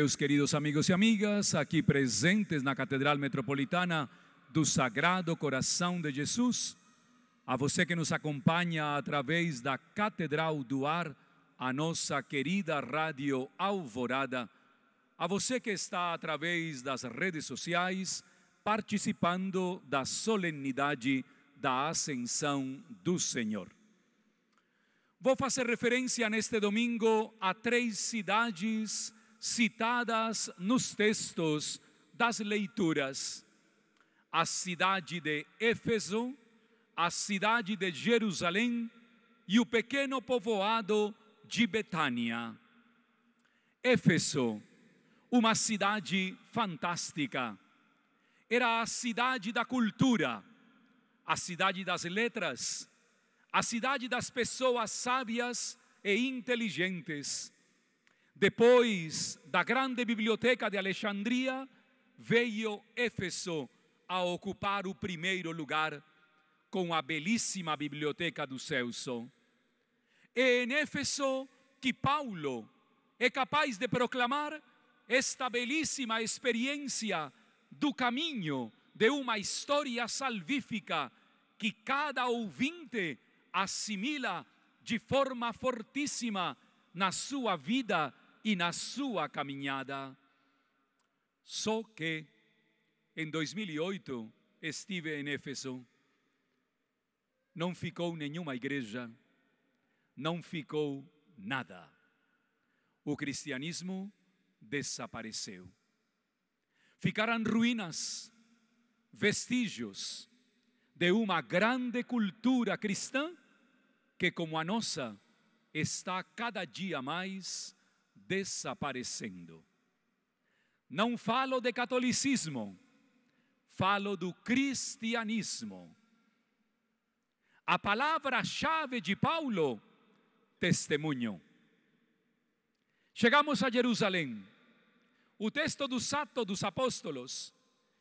Meus queridos amigos e amigas, aqui presentes na Catedral Metropolitana do Sagrado Coração de Jesus, a você que nos acompanha através da Catedral do Ar, a nossa querida Rádio Alvorada, a você que está através das redes sociais participando da solenidade da Ascensão do Senhor. Vou fazer referência neste domingo a três cidades citadas nos textos das leituras: a cidade de Éfeso, a cidade de Jerusalém e o pequeno povoado de Betânia. Éfeso, uma cidade fantástica, era a cidade da cultura, a cidade das letras, a cidade das pessoas sábias e inteligentes depois da grande biblioteca de Alexandria, veio Éfeso a ocupar o primeiro lugar com a belíssima biblioteca do Celso. É em Éfeso que Paulo é capaz de proclamar esta belíssima experiência do caminho de uma história salvífica que cada ouvinte assimila de forma fortíssima na sua vida e na sua caminhada. Só que em 2008 estive em Éfeso. Não ficou nenhuma igreja, não ficou nada. O cristianismo desapareceu. Ficaram ruínas, vestígios de uma grande cultura cristã que, como a nossa, está cada dia mais desaparecendo. Não falo de catolicismo, falo do cristianismo. A palavra-chave de Paulo, testemunho. Chegamos a Jerusalém. O texto do Atos dos Apóstolos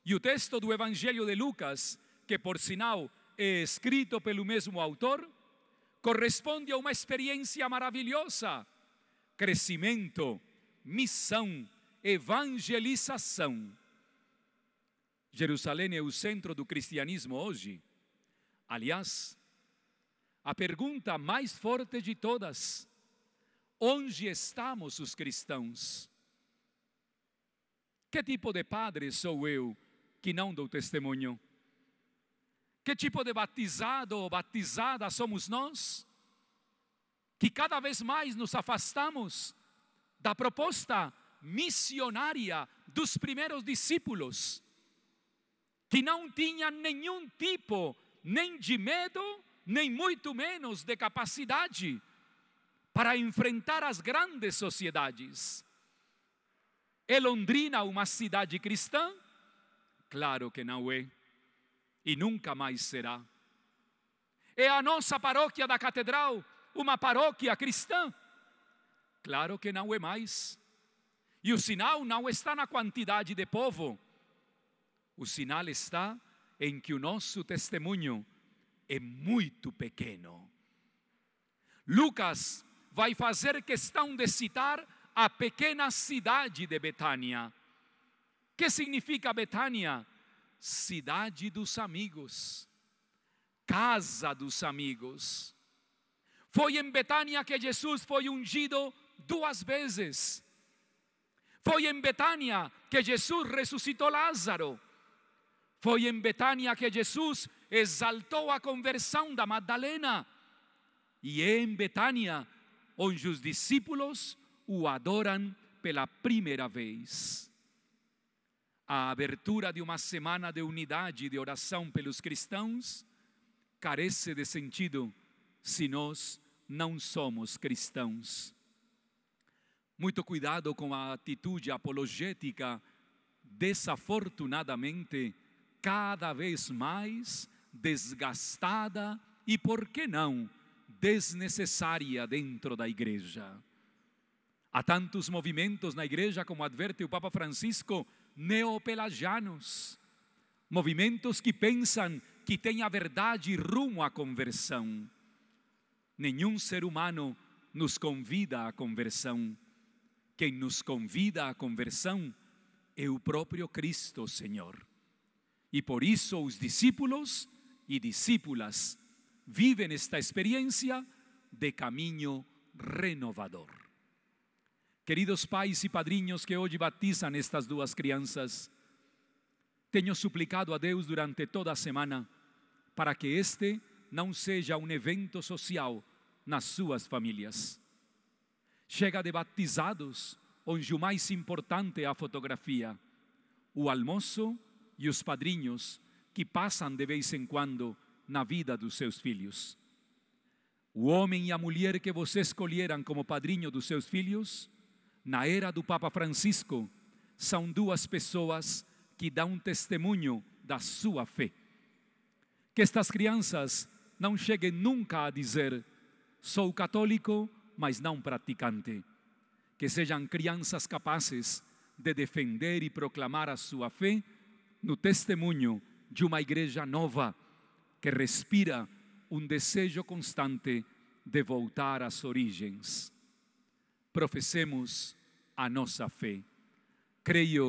e o texto do Evangelho de Lucas, que por sinal é escrito pelo mesmo autor, corresponde a uma experiência maravilhosa crescimento, missão, evangelização. Jerusalém é o centro do cristianismo hoje. Aliás, a pergunta mais forte de todas: onde estamos os cristãos? Que tipo de padre sou eu que não dou testemunho? Que tipo de batizado ou batizada somos nós? Que cada vez mais nos afastamos da proposta missionária dos primeiros discípulos, que não tinham nenhum tipo nem de medo, nem muito menos de capacidade para enfrentar as grandes sociedades. É Londrina uma cidade cristã? Claro que não é, e nunca mais será. É a nossa paróquia da Catedral uma paróquia cristã? Claro que não é mais. E o sinal não está na quantidade de povo. O sinal está em que o nosso testemunho é muito pequeno. Lucas vai fazer questão de citar a pequena cidade de Betânia. Que significa Betânia? Cidade dos amigos, casa dos amigos. Foi em Betânia que Jesus foi ungido duas vezes. Foi em Betânia que Jesus ressuscitou Lázaro. Foi em Betânia que Jesus exaltou a conversão da Magdalena. E é em Betânia onde os discípulos o adoram pela primeira vez. A abertura de uma semana de unidade e de oração pelos cristãos carece de sentido se nós não somos cristãos. Muito cuidado com a atitude apologética, desafortunadamente, cada vez mais desgastada e, por que não, desnecessária dentro da igreja. Há tantos movimentos na igreja, como adverte o Papa Francisco, neopelagianos, movimentos que pensam que têm a verdade rumo à conversão nenhum ser humano nos convida à conversão. quem nos convida à conversão é o próprio Cristo Senhor. E por isso os discípulos e discípulas vivem esta experiência de caminho renovador. Queridos pais e padrinhos que hoje batizam estas duas crianças, tenho suplicado a Deus durante toda a semana para que este não seja um evento social nas suas famílias. Chega de batizados, onde o mais importante é a fotografia, o almoço e os padrinhos que passam de vez em quando na vida dos seus filhos. O homem e a mulher que você escolheram como padrinho dos seus filhos, na era do Papa Francisco, são duas pessoas que dão testemunho da sua fé. Que estas crianças não cheguem nunca a dizer: sou católico, mas não praticante. Que sejam crianças capazes de defender e proclamar a sua fé no testemunho de uma igreja nova que respira um desejo constante de voltar às origens. Professemos a nossa fé. Creio